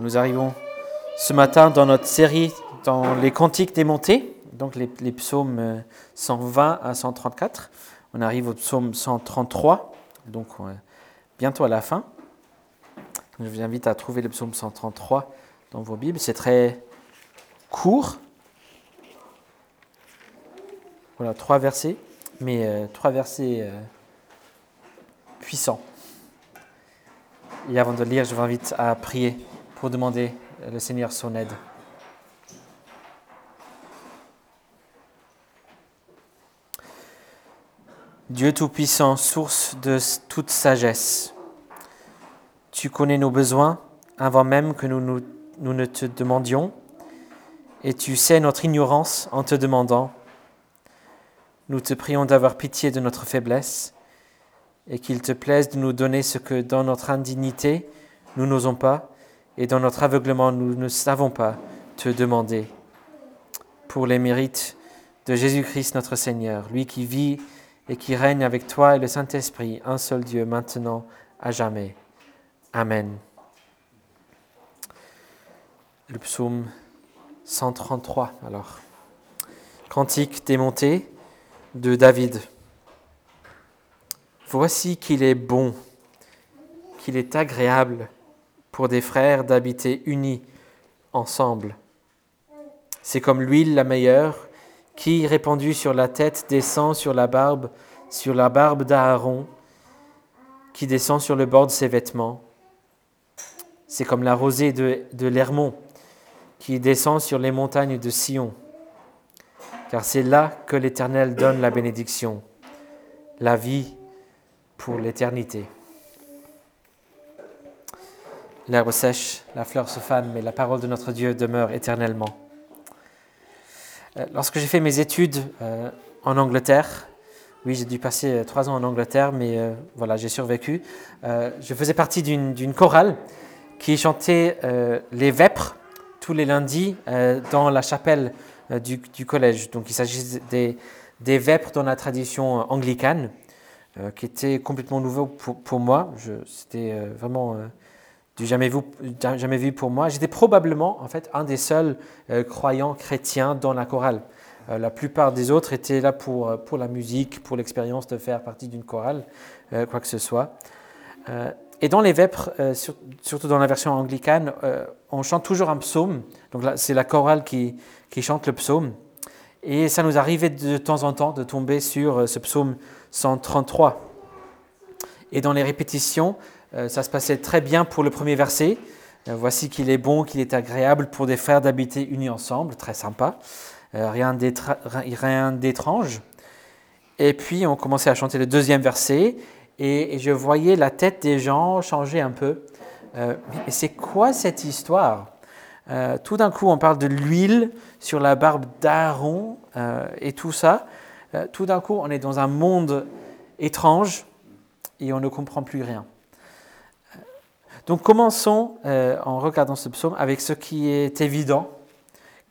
Nous arrivons ce matin dans notre série dans les cantiques démontés, donc les, psaumes 120 à 134. On arrive au psaume 133, donc bientôt à la fin. Je vous invite à trouver le psaume 133 dans vos Bibles. C'est très court. Voilà, trois versets, mais euh, trois versets euh, puissants. Et avant de lire, je vous invite à prier pour demander le Seigneur son aide. Dieu Tout-Puissant, source de toute sagesse, tu connais nos besoins avant même que nous, ne te demandions, et tu sais notre ignorance en te demandant. Nous te prions d'avoir pitié de notre faiblesse, et qu'il te plaise de nous donner ce que dans notre indignité nous n'osons pas, et dans notre aveuglement nous ne savons pas te demander. Pour les mérites de Jésus-Christ notre Seigneur, lui qui vit et qui règne avec toi et le Saint-Esprit, un seul Dieu, maintenant, à jamais. Amen. Le psaume 133, alors. Cantique démonté de David. Voici qu'il est bon, qu'il est agréable pour des frères d'habiter unis ensemble. C'est comme l'huile la meilleure qui, répandue sur la tête, descend sur la barbe, sur la barbe d'Aaron, qui descend sur le bord de ses vêtements. C'est comme la rosée de, de l'Hermon, qui descend sur les montagnes de Sion. Car c'est là que l'Éternel donne la bénédiction, la vie pour l'éternité. L'herbe sèche, la fleur se fane, mais la parole de notre Dieu demeure éternellement. Euh, lorsque j'ai fait mes études euh, en Angleterre, oui, j'ai dû passer euh, trois ans en Angleterre, mais voilà, j'ai survécu. je faisais partie d'une chorale qui chantait les vêpres tous les lundis dans la chapelle du, collège. Donc il s'agit des, vêpres dans la tradition anglicane, qui était complètement nouveau pour moi. C'était vraiment jamais vu, pour moi. J'étais probablement en fait un des seuls euh, croyants chrétiens dans la chorale. Euh, la plupart des autres étaient là pour, euh, pour la musique, pour l'expérience de faire partie d'une chorale, quoi que ce soit. et dans les vêpres, surtout dans la version anglicane, on chante toujours un psaume. Donc c'est la chorale qui, qui chante le psaume. Et ça nous arrivait de temps en temps de tomber sur ce psaume 133. Et dans les répétitions, ça se passait très bien pour le premier verset. Euh, voici qu'il est bon, qu'il est agréable pour des frères d'habiter unis ensemble, très sympa. Euh, rien d'étrange. Et puis on commençait à chanter le deuxième verset et, je voyais la tête des gens changer un peu. c'est quoi cette histoire? Tout d'un coup, on parle de l'huile sur la barbe d'Aaron et tout ça. tout d'un coup, on est dans un monde étrange et on ne comprend plus rien. Donc commençons euh, en regardant ce psaume avec ce qui est évident.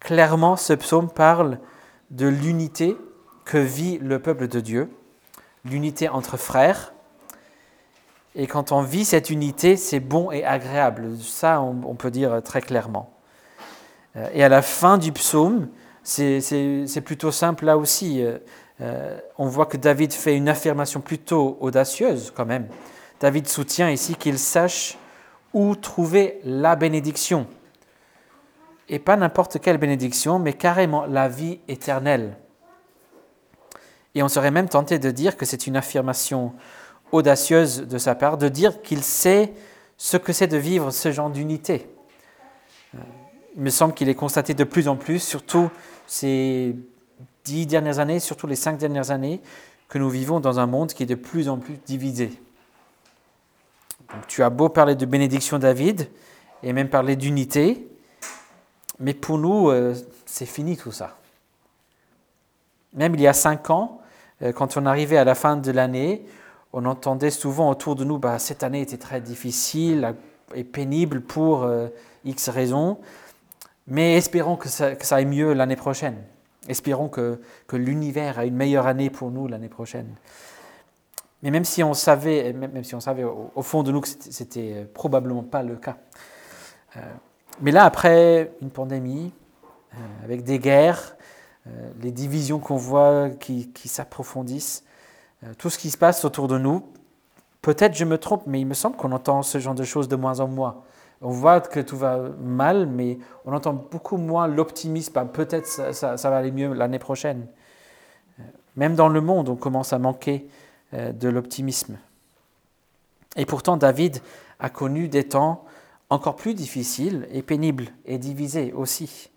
Clairement, ce psaume parle de l'unité que vit le peuple de Dieu, l'unité entre frères. Et quand on vit cette unité, c'est bon et agréable. Ça, on, peut dire très clairement. Euh, et à la fin du psaume, c'est plutôt simple là aussi. Euh, on voit que David fait une affirmation plutôt audacieuse quand même. David soutient ici qu'il sache où trouver la bénédiction. Et pas n'importe quelle bénédiction, mais carrément la vie éternelle. Et on serait même tenté de dire que c'est une affirmation audacieuse de sa part, de dire qu'il sait ce que c'est de vivre ce genre d'unité. Il me semble qu'il est constaté de plus en plus, surtout ces dix dernières années, surtout les cinq dernières années, que nous vivons dans un monde qui est de plus en plus divisé tu as beau parler de bénédiction David et même parler d'unité, mais pour nous, euh, c'est fini tout ça. Même il y a cinq ans, euh, quand on arrivait à la fin de l'année, on entendait souvent autour de nous, bah, cette année était très difficile et pénible pour euh, X raisons, mais espérons que ça, aille mieux l'année prochaine. Espérons que, que l'univers a une meilleure année pour nous l'année prochaine. Mais même si on savait, même si on savait au, fond de nous que c'était euh, probablement pas le cas, euh, Mais là, après une pandémie, avec des guerres, les divisions qu'on voit qui, s'approfondissent, tout ce qui se passe autour de nous, peut-être je me trompe, mais il me semble qu'on entend ce genre de choses de moins en moins. On voit que tout va mal, mais on entend beaucoup moins l'optimisme. Ben, peut-être ça, ça, va aller mieux l'année prochaine. Même dans le monde, on commence à manquer euh, de l'optimisme. Et pourtant, David a connu des temps encore plus difficiles et pénibles et divisés aussi.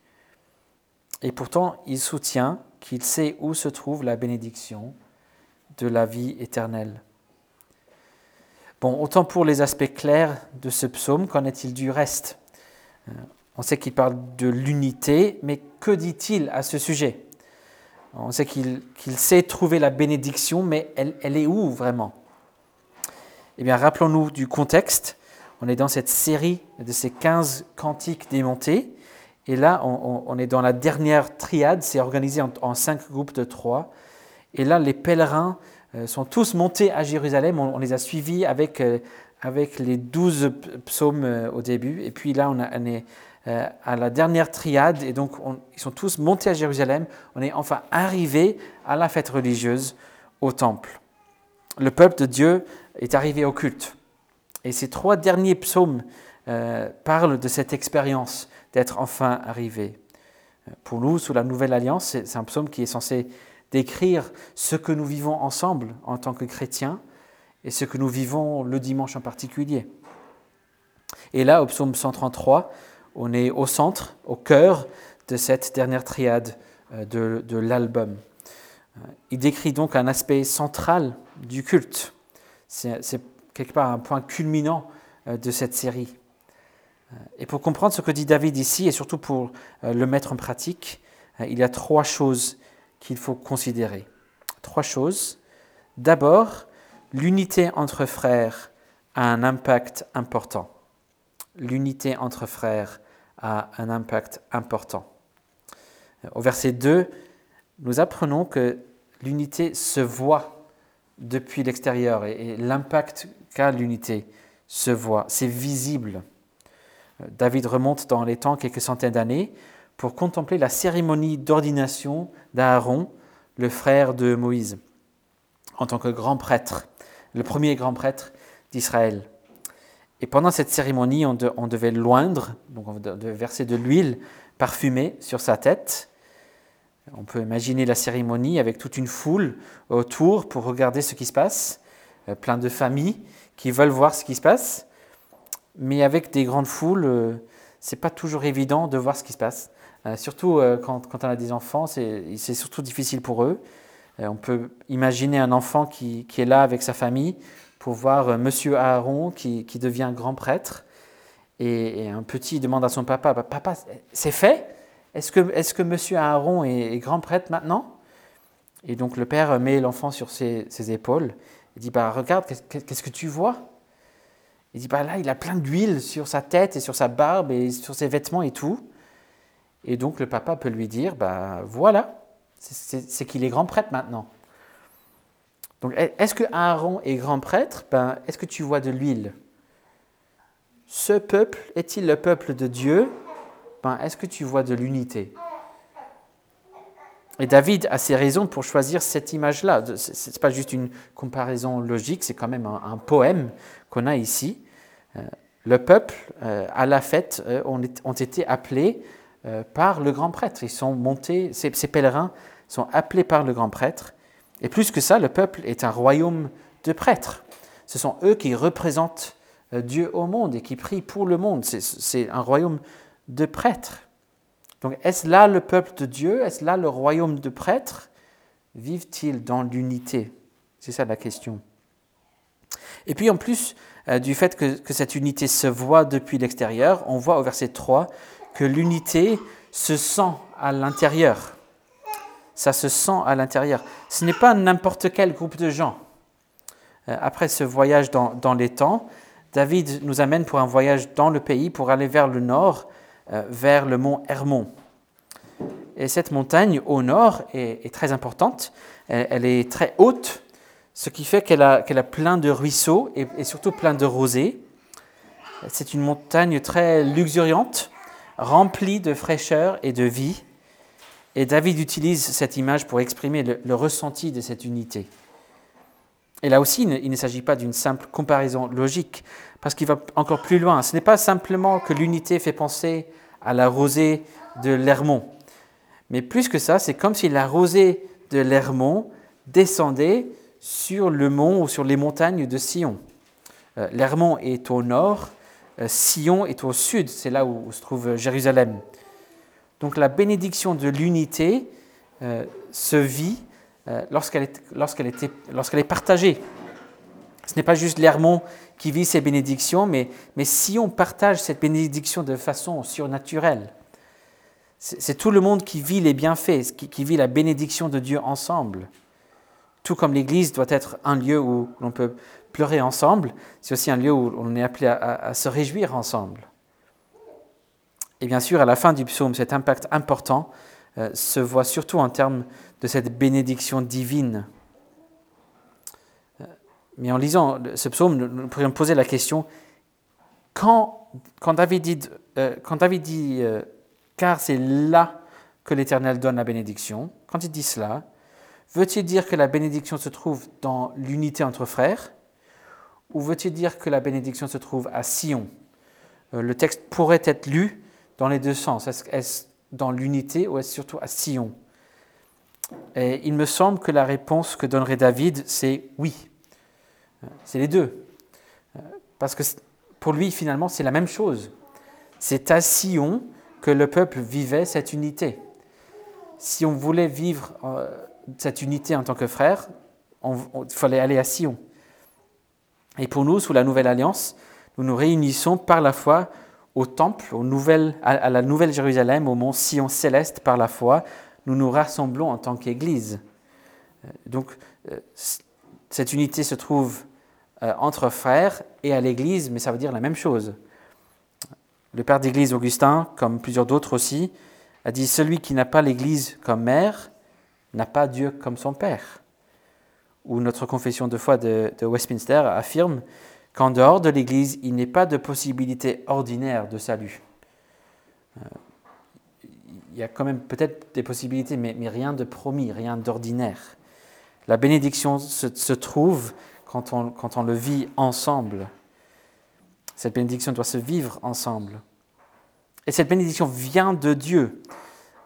Et pourtant, il soutient qu'il sait où se trouve la bénédiction de la vie éternelle. Bon, autant pour les aspects clairs de ce psaume, qu'en est-il du reste? Euh, On sait qu'il parle de l'unité, mais que dit-il à ce sujet? On sait qu'il sait trouver la bénédiction, mais elle, elle est où vraiment? Eh bien, rappelons-nous du contexte. On est dans cette série de ces 15 cantiques démontés. Et là, on, est dans la dernière triade, c'est organisé en, en, cinq groupes de trois. Et là, les pèlerins euh, sont tous montés à Jérusalem. On, les a suivis avec, euh, avec les douze psaumes euh, au début. Et puis là, on, est à la dernière triade. Et donc, ils sont tous montés à Jérusalem. On est enfin arrivé à la fête religieuse au temple. Le peuple de Dieu est arrivé au culte. Et ces trois derniers psaumes parlent de cette expérience d'être enfin arrivé. Pour nous, sous la Nouvelle Alliance, c'est un psaume qui est censé d'écrire ce que nous vivons ensemble en tant que chrétiens et ce que nous vivons le dimanche en particulier. Et là, au psaume 133, on est au centre, au cœur de cette dernière triade euh, de, de l'album. Euh, il décrit donc un aspect central du culte. C'est quelque part un point culminant euh, de cette série. Et pour comprendre ce que dit David ici, et surtout pour le mettre en pratique, il y a trois choses qu'il faut considérer. Trois choses. D'abord, l'unité entre frères a un impact important. L'unité entre frères a un impact important. Au verset 2, nous apprenons que l'unité se voit depuis l'extérieur et, l'impact qu'a l'unité se voit, c'est visible. David remonte dans les temps quelques centaines d'années pour contempler la cérémonie d'ordination d'Aaron, le frère de Moïse, en tant que grand prêtre, le premier grand prêtre d'Israël. Et pendant cette cérémonie, on, devait loindre, donc on devait verser de l'huile parfumée sur sa tête. On peut imaginer la cérémonie avec toute une foule autour pour regarder ce qui se passe, euh, plein de familles qui veulent voir ce qui se passe. Mais avec des grandes foules, euh, c'est pas toujours évident de voir ce qui se passe. Euh, surtout euh, quand, on a des enfants, c'est surtout difficile pour eux. On peut imaginer un enfant qui, est là avec sa famille pour voir Monsieur Aaron qui, qui devient grand prêtre. Et, un petit demande à son papa, bah, papa, c'est fait? Est-ce que, est que Monsieur Aaron est, grand prêtre maintenant? Et donc le père met l'enfant sur ses, épaules. Il dit, bah, regarde, qu'est-ce que tu vois? Il dit, bah, là, il a plein d'huile sur sa tête et sur sa barbe et sur ses vêtements et tout. Et donc le papa peut lui dire, ben voilà, c'est qu'il est grand prêtre maintenant. Donc est-ce que Aaron est grand prêtre? Ben, Est-ce que tu vois de l'huile? Ce peuple est-il le peuple de Dieu? Ben, Est-ce que tu vois de l'unité? Et David a ses raisons pour choisir cette image-là. Ce n'est pas juste une comparaison logique, c'est quand même un, poème qu'on a ici. Euh, le peuple, euh, à la fête, euh, ont été appelés par le grand prêtre. Ils sont montés, ces, pèlerins sont appelés par le grand prêtre. Et plus que ça, le peuple est un royaume de prêtres. Ce sont eux qui représentent euh, Dieu au monde et qui prient pour le monde. C'est un royaume de prêtres. Donc est-ce là le peuple de Dieu? Est-ce là le royaume de prêtres? Vivent-ils dans l'unité? C'est ça la question. Et puis en plus euh, du fait que, que, cette unité se voit depuis l'extérieur, on voit au verset 3 que l'unité se sent à l'intérieur. Ça se sent à l'intérieur. Ce n'est pas n'importe quel groupe de gens. Euh, après ce voyage dans, dans, les temps, David nous amène pour un voyage dans le pays pour aller vers le nord, euh, vers le mont Hermon. Et cette montagne au nord est, très importante. Elle, est très haute, ce qui fait qu'elle a, a plein de ruisseaux et, et surtout plein de rosées. C'est une montagne très luxuriante rempli de fraîcheur et de vie. Et David utilise cette image pour exprimer le, ressenti de cette unité. Et là aussi, il ne, s'agit pas d'une simple comparaison logique, parce qu'il va encore plus loin. Ce n'est pas simplement que l'unité fait penser à la rosée de l'Hermont, mais plus que ça, c'est comme si la rosée de l'Hermont descendait sur le mont ou sur les montagnes de Sion. Euh, L'Hermont est au nord, euh, Sion est au sud, c'est là où se trouve Jérusalem. Donc la bénédiction de l'unité euh, se vit lorsqu'elle est, partagée. Ce n'est pas juste l'Hermont qui vit ces bénédictions, mais, mais Sion partage cette bénédiction de façon surnaturelle. C'est tout le monde qui vit les bienfaits, qui vit la bénédiction de Dieu ensemble. Tout comme l'Église doit être un lieu où l'on peut pleurer ensemble, c'est aussi un lieu où on est appelé à, se réjouir ensemble. Et bien sûr, à la fin du psaume, cet impact important euh, se voit surtout en termes de cette bénédiction divine. Euh, mais en lisant ce psaume, nous pourrions poser la question, quand, David dit, euh, car c'est là que l'Éternel donne la bénédiction, quand il dit cela, Veut-il dire que la bénédiction se trouve dans l'unité entre frères? Ou veut-il dire que la bénédiction se trouve à Sion? Le texte pourrait être lu dans les deux sens. Est-ce dans l'unité ou est-ce surtout à Sion? Et il me semble que la réponse que donnerait David, c'est oui. Euh, c'est les deux. Euh, parce que pour lui, finalement, c'est la même chose. C'est à Sion que le peuple vivait cette unité. Si on voulait vivre cette unité en tant que frères, il fallait aller à Sion. Et pour nous, sous la nouvelle alliance, nous nous réunissons par la foi au temple, à, la nouvelle Jérusalem, au mont Sion céleste par la foi. Nous nous rassemblons en tant qu'Église. Euh, donc, euh, cette unité se trouve euh, entre frères et à l'Église, mais ça veut dire la même chose. Le père d'Église Augustin, comme plusieurs d'autres aussi, a dit Celui qui n'a pas l'Église comme mère n'a pas Dieu comme son Père. Ou notre confession de foi de, Westminster affirme qu'en dehors de l'Église, il n'est pas de possibilité ordinaire de salut. Euh, il y a quand même peut-être des possibilités, mais, rien de promis, rien d'ordinaire. La bénédiction se, trouve quand on, quand on le vit ensemble. Cette bénédiction doit se vivre ensemble. Et cette bénédiction vient de Dieu.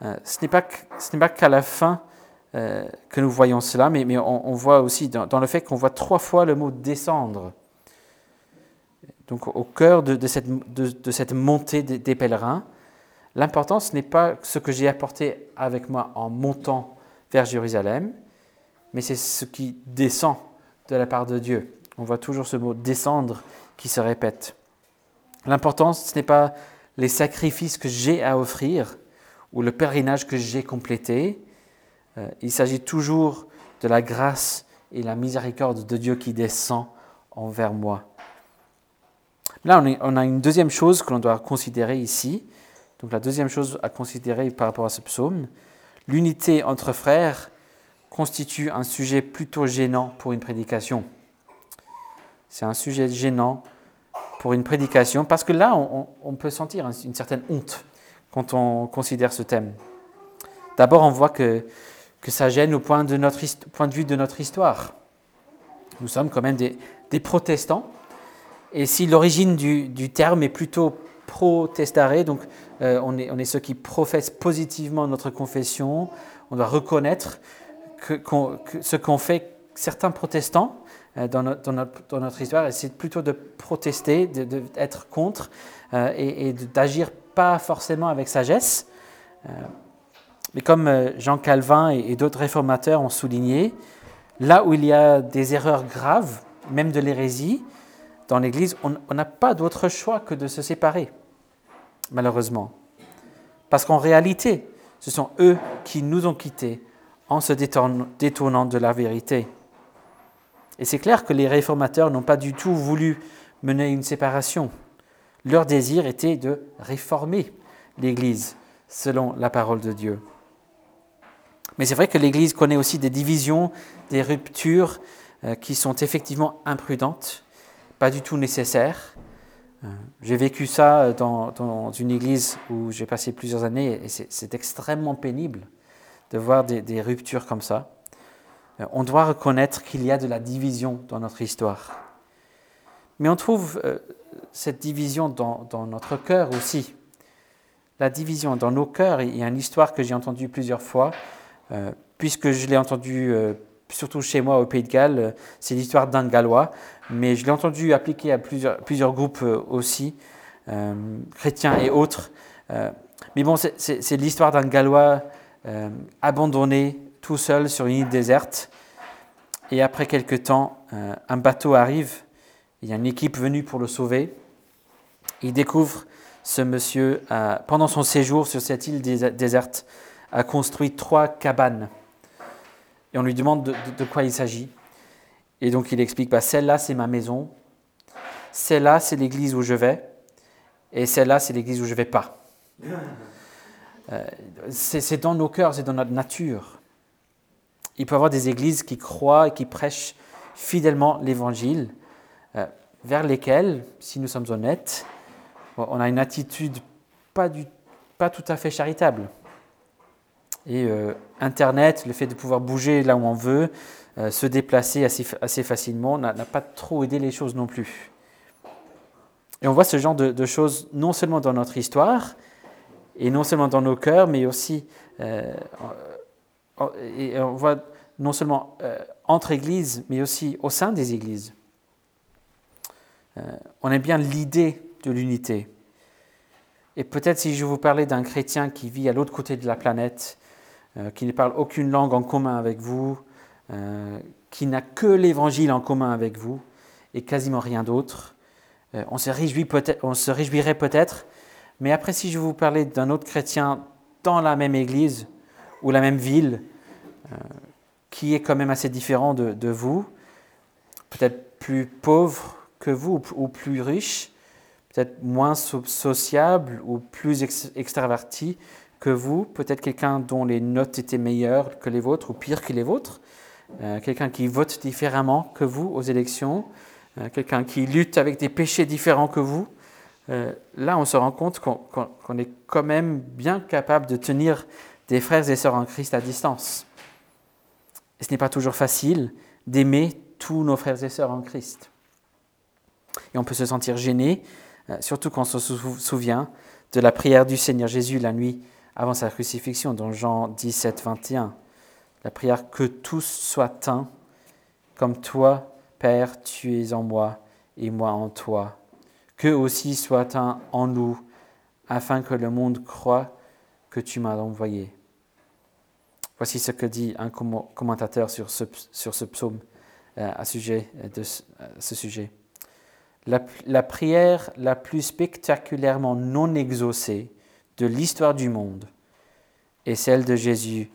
Euh, ce n'est pas qu'à la fin euh, que nous voyons cela, mais on, voit aussi dans, le fait qu'on voit trois fois le mot descendre. Donc au cœur de, cette, montée des, pèlerins, l'important ce n'est pas ce que j'ai apporté avec moi en montant vers Jérusalem, mais c'est ce qui descend de la part de Dieu. On voit toujours ce mot descendre qui se répète. L'important, ce n'est pas les sacrifices que j'ai à offrir ou le pèlerinage que j'ai complété, euh, il s'agit toujours de la grâce et la miséricorde de Dieu qui descend envers moi. Là, on, a une deuxième chose que l'on doit considérer ici. Donc la deuxième chose à considérer par rapport à ce psaume, l'unité entre frères constitue un sujet plutôt gênant pour une prédication. C'est un sujet gênant pour une prédication parce que là, on, peut sentir une certaine honte quand on considère ce thème. D'abord, on voit que que ça gêne au point de, notre, point de vue de notre histoire. Nous sommes quand même des, protestants, et si l'origine du, terme est plutôt protestare, donc euh, on, est, on est ceux qui professent positivement notre confession, on doit reconnaître que, ce qu'ont fait certains protestants euh, dans, notre, dans, notre, histoire, c'est plutôt de protester, d'être de, contre euh, et, d'agir pas forcément avec sagesse. Mais comme Jean Calvin et d'autres réformateurs ont souligné, là où il y a des erreurs graves, même de l'hérésie, dans l'Église, on n'a pas d'autre choix que de se séparer, malheureusement. Parce qu'en réalité, ce sont eux qui nous ont quittés en se détournant de la vérité. Et c'est clair que les réformateurs n'ont pas du tout voulu mener une séparation. Leur désir était de réformer l'Église selon la parole de Dieu. Mais c'est vrai que l'Église connaît aussi des divisions, des ruptures euh, qui sont effectivement imprudentes, pas du tout nécessaires. j'ai vécu ça dans, dans, une église où j'ai passé plusieurs années et c'est extrêmement pénible de voir des, ruptures comme ça. On doit reconnaître qu'il y a de la division dans notre histoire. Mais on trouve cette division dans, notre cœur aussi. La division dans nos cœurs, il y a une histoire que j'ai entendue plusieurs fois, euh, puisque je l'ai entendue euh, surtout chez moi au Pays de Galles, euh, c'est l'histoire d'un Gallois, mais je l'ai entendu appliquer à plusieurs, groupes aussi, chrétiens et autres. mais bon, c'est l'histoire d'un Gallois abandonné tout seul sur une île déserte. Et après quelques temps, un bateau arrive, il y a une équipe venue pour le sauver. Il découvre ce monsieur, pendant son séjour sur cette île déserte, a construit trois cabanes. Et on lui demande de, quoi il s'agit. Et donc il explique, bah, celle-là c'est ma maison, celle-là c'est l'église où je vais, et celle-là c'est l'église où je ne vais pas. Euh, c'est dans nos cœurs, c'est dans notre nature. Il peut y avoir des églises qui croient et qui prêchent fidèlement l'évangile, euh, vers lesquelles, si nous sommes honnêtes, on a une attitude pas, du, pas tout à fait charitable. Et euh, Internet, le fait de pouvoir bouger là où on veut, euh, se déplacer assez, facilement, n'a pas trop aidé les choses non plus. Et on voit ce genre de, choses non seulement dans notre histoire, et non seulement dans nos cœurs, mais aussi, euh, et on voit non seulement entre églises, mais aussi au sein des églises. on aime bien l'idée de l'unité. Et peut-être si je vous parlais d'un chrétien qui vit à l'autre côté de la planète, euh, qui ne parle aucune langue en commun avec vous, euh, qui n'a que l'évangile en commun avec vous et quasiment rien d'autre, euh, on, se on se réjouirait peut-être, mais après si je vous parlais d'un autre chrétien dans la même église ou la même ville, qui est quand même assez différent de, vous, peut-être plus pauvre que vous ou plus riche, peut-être moins sociable ou plus extraverti que vous, peut-être quelqu'un dont les notes étaient meilleures que les vôtres ou pires que les vôtres, euh, quelqu'un qui vote différemment que vous aux élections, euh, quelqu'un qui lutte avec des péchés différents que vous. Euh, là, on se rend compte qu'on est quand même bien capable de tenir des frères et sœurs en Christ à distance. Et ce n'est pas toujours facile d'aimer tous nos frères et sœurs en Christ. Et on peut se sentir gêné surtout quand on se souvient de la prière du Seigneur Jésus la nuit avant sa crucifixion dans Jean 17, 21. La prière que tous soient un, comme toi, Père, tu es en moi et moi en toi. Que aussi soit un en nous, afin que le monde croit que tu m'as envoyé. Voici ce que dit un commentateur sur ce, psaume euh, à, sujet de ce sujet. La, prière la plus spectaculairement non exaucée de l'histoire du monde est celle de Jésus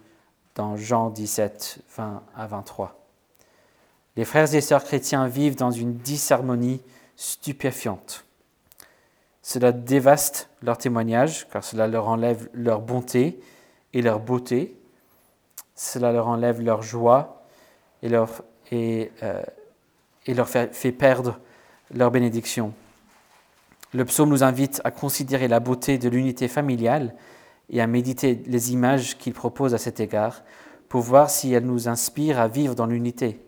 dans Jean 17, 20 à 23. Les frères et sœurs chrétiens vivent dans une disharmonie stupéfiante. Cela dévaste leur témoignage, car cela leur enlève leur bonté et leur beauté. Cela leur enlève leur joie et leur, et, euh, et leur fait perdre leur bénédiction. Le psaume nous invite à considérer la beauté de l'unité familiale et à méditer les images qu'il propose à cet égard pour voir si elles nous inspirent à vivre dans l'unité.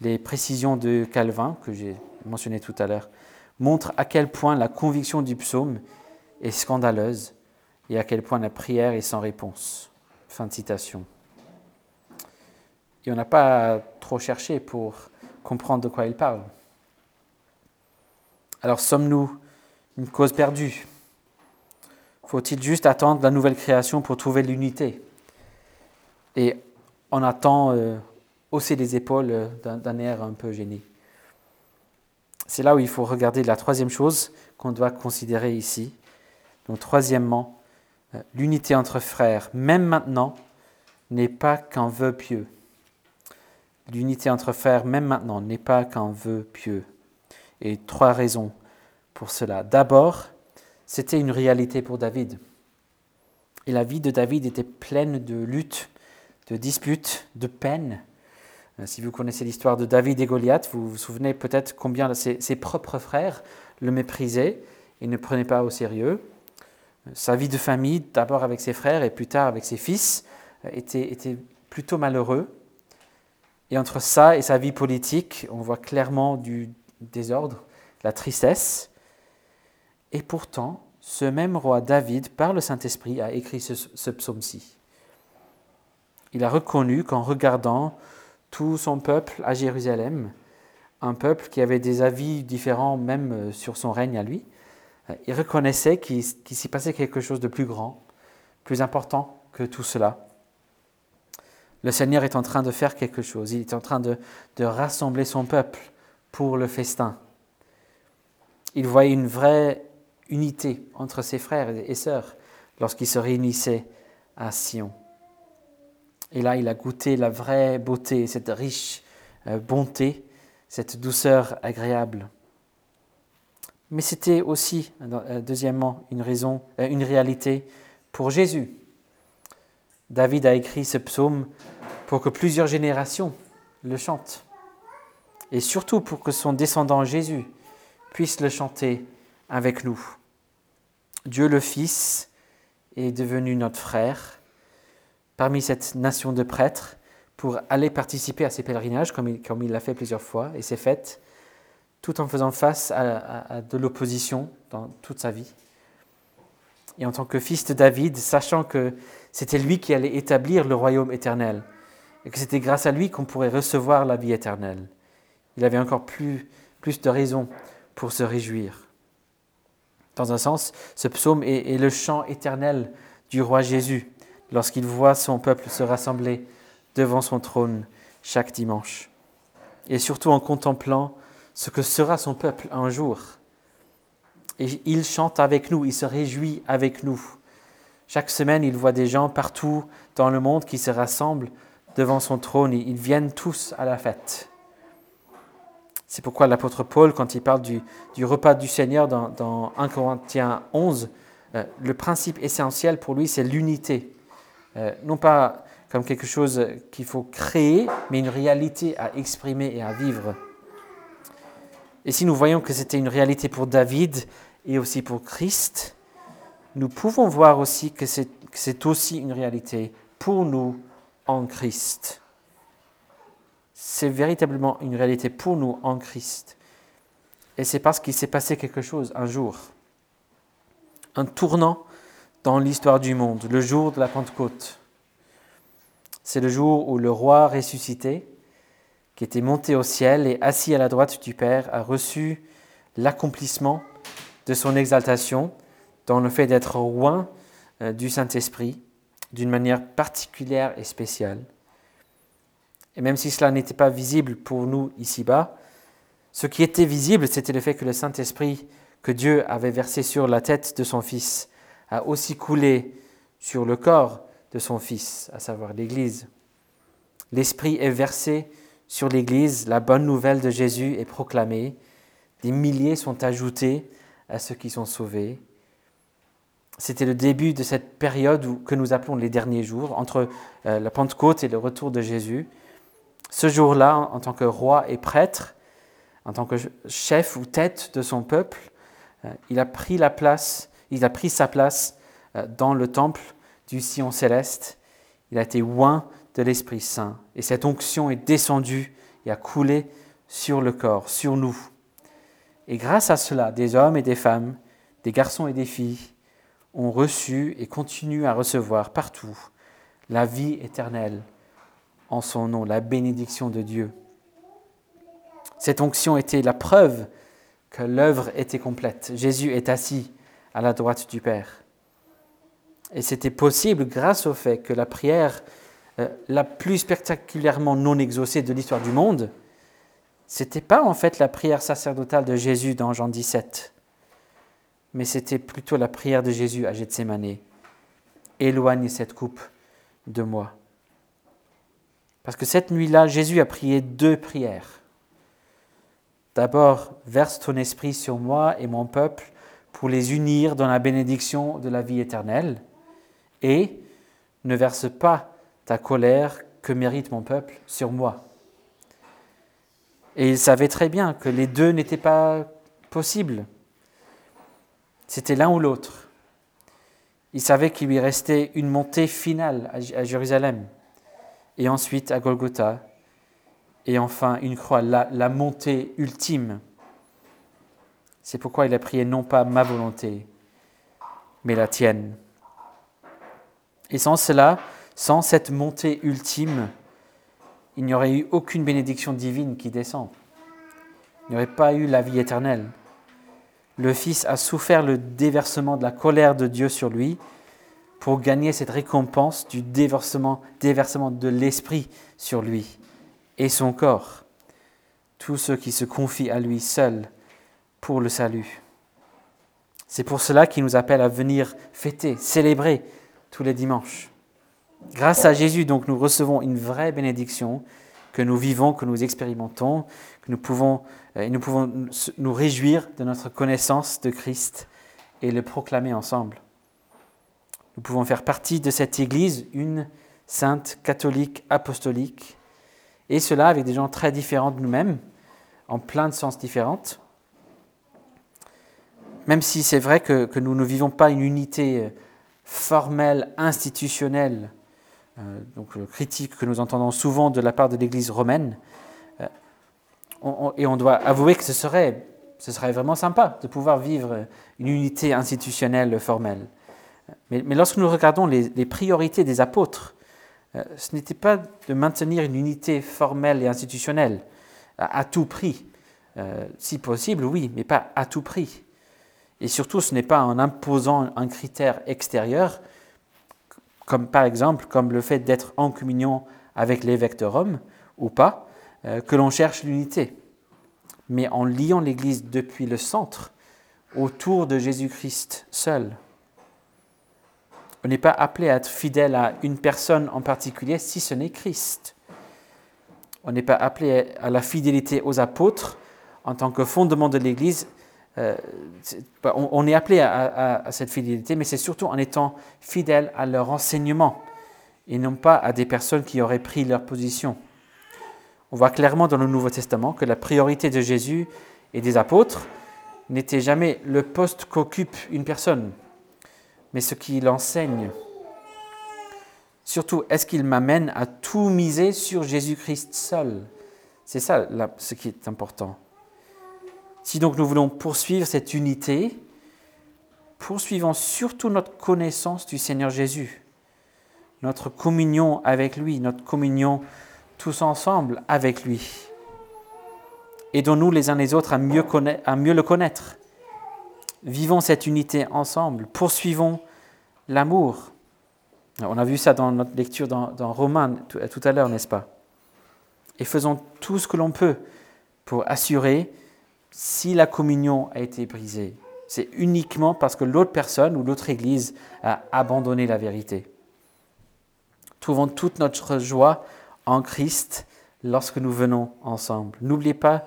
Les précisions de Calvin, que j'ai mentionné tout à l'heure, montrent à quel point la conviction du psaume est scandaleuse et à quel point la prière est sans réponse. Fin de citation. Et on n'a pas trop cherché pour comprendre de quoi il parle. Alors sommes-nous une cause perdue Faut-il juste attendre la nouvelle création pour trouver l'unité Et on attend euh, hausser les épaules euh, d'un air un peu gêné. C'est là où il faut regarder la troisième chose qu'on doit considérer ici. Donc troisièmement, euh, l'unité entre frères, même maintenant, n'est pas qu'un vœu pieux. L'unité entre frères, même maintenant, n'est pas qu'un vœu pieux. Et trois raisons pour cela. D'abord, c'était une réalité pour David. Et la vie de David était pleine de luttes, de disputes, de peines. Euh, si vous connaissez l'histoire de David et Goliath, vous vous souvenez peut-être combien ses, propres frères le méprisaient et ne prenaient pas au sérieux. Sa vie de famille, d'abord avec ses frères et plus tard avec ses fils, était, était plutôt malheureux. Et entre ça et sa vie politique, on voit clairement du désordre, la tristesse. Et pourtant, ce même roi David, par le Saint-Esprit, a écrit ce, psaume-ci. Il a reconnu qu'en regardant tout son peuple à Jérusalem, un peuple qui avait des avis différents même euh, sur son règne à lui, euh, il reconnaissait qu'il s'y passait quelque chose de plus grand, plus important que tout cela. Le Seigneur est en train de faire quelque chose, il est en train de rassembler son peuple pour le festin. Il voyait une vraie unité entre ses frères et sœurs lorsqu'ils se réunissaient à Sion. Et là, il a goûté la vraie beauté, cette riche euh, bonté, cette douceur agréable. Mais c'était aussi, euh, deuxièmement, une raison, euh, une réalité pour Jésus. David a écrit ce psaume pour que plusieurs générations le chantent. Et surtout pour que son descendant Jésus puisse le chanter avec nous. Dieu le Fils est devenu notre frère parmi cette nation de prêtres pour aller participer à ces pèlerinages, comme il l'a fait plusieurs fois, et c'est fait, tout en faisant face à, de l'opposition dans toute sa vie. Et en tant que fils de David, sachant que c'était lui qui allait établir le royaume éternel, et que c'était grâce à lui qu'on pourrait recevoir la vie éternelle, il avait encore plus de raisons pour se réjouir. Dans un sens, ce psaume est le chant éternel du roi Jésus, lorsqu'il voit son peuple se rassembler devant son trône chaque dimanche. Et surtout en contemplant ce que sera son peuple un jour. Et il chante avec nous, il se réjouit avec nous. Chaque semaine, il voit des gens partout dans le monde qui se rassemblent devant son trône. Ils viennent tous à la fête. C'est pourquoi l'apôtre Paul, quand il parle du, repas du Seigneur dans, dans 1 Corinthiens 11, euh, le principe essentiel pour lui, c'est l'unité. Euh, non pas comme quelque chose qu'il faut créer, mais une réalité à exprimer et à vivre. Et si nous voyons que c'était une réalité pour David et aussi pour Christ, nous pouvons voir aussi que c'est aussi une réalité pour nous en Christ. C'est véritablement une réalité pour nous en Christ. Et c'est parce qu'il s'est passé quelque chose un jour, un tournant dans l'histoire du monde, le jour de la Pentecôte. C'est le jour où le roi ressuscité, qui était monté au ciel et assis à la droite du Père, a reçu l'accomplissement de son exaltation dans le fait d'être roi euh, du Saint-Esprit d'une manière particulière et spéciale. Et même si cela n'était pas visible pour nous ici-bas, ce qui était visible, c'était le fait que le Saint-Esprit que Dieu avait versé sur la tête de son Fils a aussi coulé sur le corps de son Fils, à savoir l'Église. L'Esprit est versé sur l'Église, la bonne nouvelle de Jésus est proclamée, des milliers sont ajoutés à ceux qui sont sauvés. C'était le début de cette période que nous appelons les derniers jours, entre euh, la Pentecôte et le retour de Jésus. Ce jour-là, en tant que roi et prêtre, en tant que chef ou tête de son peuple, euh, il a pris sa place euh, dans le temple du Sion céleste. Il a été oint de l'Esprit Saint. Et cette onction est descendue et a coulé sur le corps, sur nous. Et grâce à cela, des hommes et des femmes, des garçons et des filles, ont reçu et continuent à recevoir partout la vie éternelle en son nom, la bénédiction de Dieu. Cette onction était la preuve que l'œuvre était complète. Jésus est assis à la droite du Père. Et c'était possible grâce au fait que la prière euh, la plus spectaculairement non exaucée de l'histoire du monde, c'était pas en fait la prière sacerdotale de Jésus dans Jean 17, mais c'était plutôt la prière de Jésus à Gethsemane. Éloigne cette coupe de moi. Parce que cette nuit-là, Jésus a prié deux prières. D'abord, verse ton esprit sur moi et mon peuple pour les unir dans la bénédiction de la vie éternelle. Et ne verse pas ta colère que mérite mon peuple sur moi. Et il savait très bien que les deux n'étaient pas possibles. C'était l'un ou l'autre. Il savait qu'il lui restait une montée finale à Jérusalem, et ensuite à Golgotha, et enfin une croix, la, la montée ultime. C'est pourquoi il a prié non pas ma volonté, mais la tienne. Et sans cela, sans cette montée ultime, il n'y aurait eu aucune bénédiction divine qui descend. Il n'y aurait pas eu la vie éternelle. Le Fils a souffert le déversement de la colère de Dieu sur lui pour gagner cette récompense du déversement, déversement de l'Esprit sur lui et son corps, tous ceux qui se confient à lui seul pour le salut. C'est pour cela qu'il nous appelle à venir fêter, célébrer tous les dimanches. Grâce à Jésus, donc, nous recevons une vraie bénédiction que nous vivons, que nous expérimentons, que nous pouvons, euh, nous pouvons nous réjouir de notre connaissance de Christ et le proclamer ensemble. Nous pouvons faire partie de cette Église, une sainte, catholique, apostolique, et cela avec des gens très différents de nous-mêmes, en plein de sens différents. Même si c'est vrai que, nous ne vivons pas une unité formelle, institutionnelle, euh, donc critique que nous entendons souvent de la part de l'Église romaine. Euh, et on doit avouer que ce serait, ce serait vraiment sympa de pouvoir vivre une unité institutionnelle formelle. Mais, lorsque nous regardons les, priorités des apôtres, euh, ce n'était pas de maintenir une unité formelle et institutionnelle à, tout prix. si possible, oui, mais pas à tout prix. Et surtout, ce n'est pas en imposant un critère extérieur, comme par exemple comme le fait d'être en communion avec l'évêque de Rome ou pas, euh, que l'on cherche l'unité, mais en liant l'Église depuis le centre autour de Jésus-Christ seul. On n'est pas appelé à être fidèle à une personne en particulier si ce n'est Christ. On n'est pas appelé à la fidélité aux apôtres en tant que fondement de l'Église euh, on, est appelé à, cette fidélité, mais c'est surtout en étant fidèle à leur enseignement et non pas à des personnes qui auraient pris leur position. On voit clairement dans le Nouveau Testament que la priorité de Jésus et des apôtres n'était jamais le poste qu'occupe une personne, mais ce qu'il enseigne. Surtout, est-ce qu'il m'amène à tout miser sur Jésus-Christ seul? C'est ça ce qui est important. Si donc nous voulons poursuivre cette unité, poursuivons surtout notre connaissance du Seigneur Jésus, notre communion avec lui, notre communion tous ensemble avec lui. Aidons-nous les uns les autres à mieux, à mieux le connaître. Vivons cette unité ensemble, poursuivons l'amour. On a vu ça dans notre lecture dans, dans Romains tout, à l'heure, n'est-ce pas? Et faisons tout ce que l'on peut pour assurer si la communion a été brisée, c'est uniquement parce que l'autre personne ou l'autre Église a abandonné la vérité. Trouvons toute notre joie en Christ lorsque nous venons ensemble. N'oubliez pas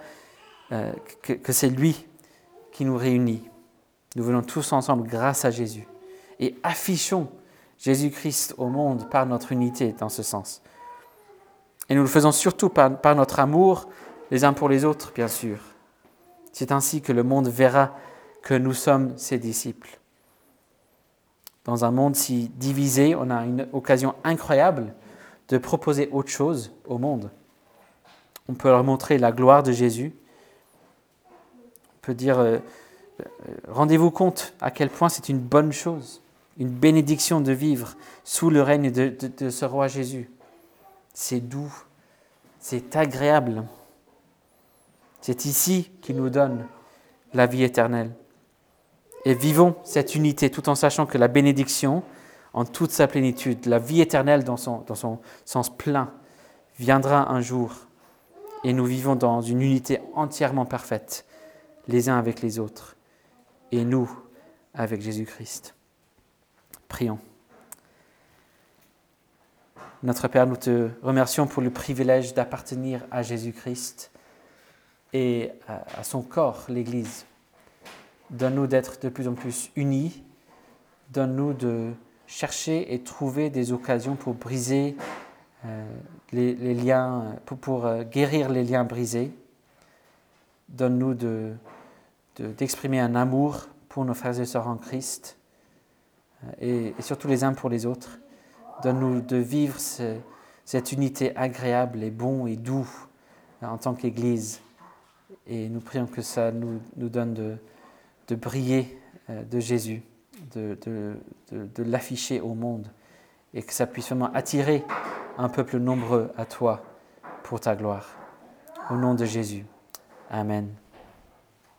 euh, que c'est lui qui nous réunit. Nous venons tous ensemble grâce à Jésus. Et affichons Jésus-Christ au monde par notre unité dans ce sens. Et nous le faisons surtout par, notre amour les uns pour les autres, bien sûr. C'est ainsi que le monde verra que nous sommes ses disciples. Dans un monde si divisé, on a une occasion incroyable de proposer autre chose au monde. On peut leur montrer la gloire de Jésus. On peut dire, euh, rendez-vous compte à quel point c'est une bonne chose, une bénédiction de vivre sous le règne de, ce roi Jésus. C'est doux, c'est agréable. C'est ici qu'il nous donne la vie éternelle. Et vivons cette unité tout en sachant que la bénédiction, en toute sa plénitude, la vie éternelle dans son sens plein, viendra un jour. Et nous vivons dans une unité entièrement parfaite, les uns avec les autres, et nous avec Jésus-Christ. Prions. Notre Père, nous te remercions pour le privilège d'appartenir à Jésus-Christ et à son corps, l'Église. Donne-nous d'être de plus en plus unis. Donne-nous de chercher et trouver des occasions pour briser euh, les, liens, pour, euh, guérir les liens brisés. Donne-nous d'exprimer un amour pour nos frères et sœurs en Christ et, surtout les uns pour les autres. Donne-nous de vivre cette unité agréable et bon et doux en tant qu'Église. Et nous prions que ça nous, nous donne de, de briller de Jésus, de, de, de l'afficher au monde et que ça puisse vraiment attirer un peuple nombreux à toi pour ta gloire. Au nom de Jésus. Amen.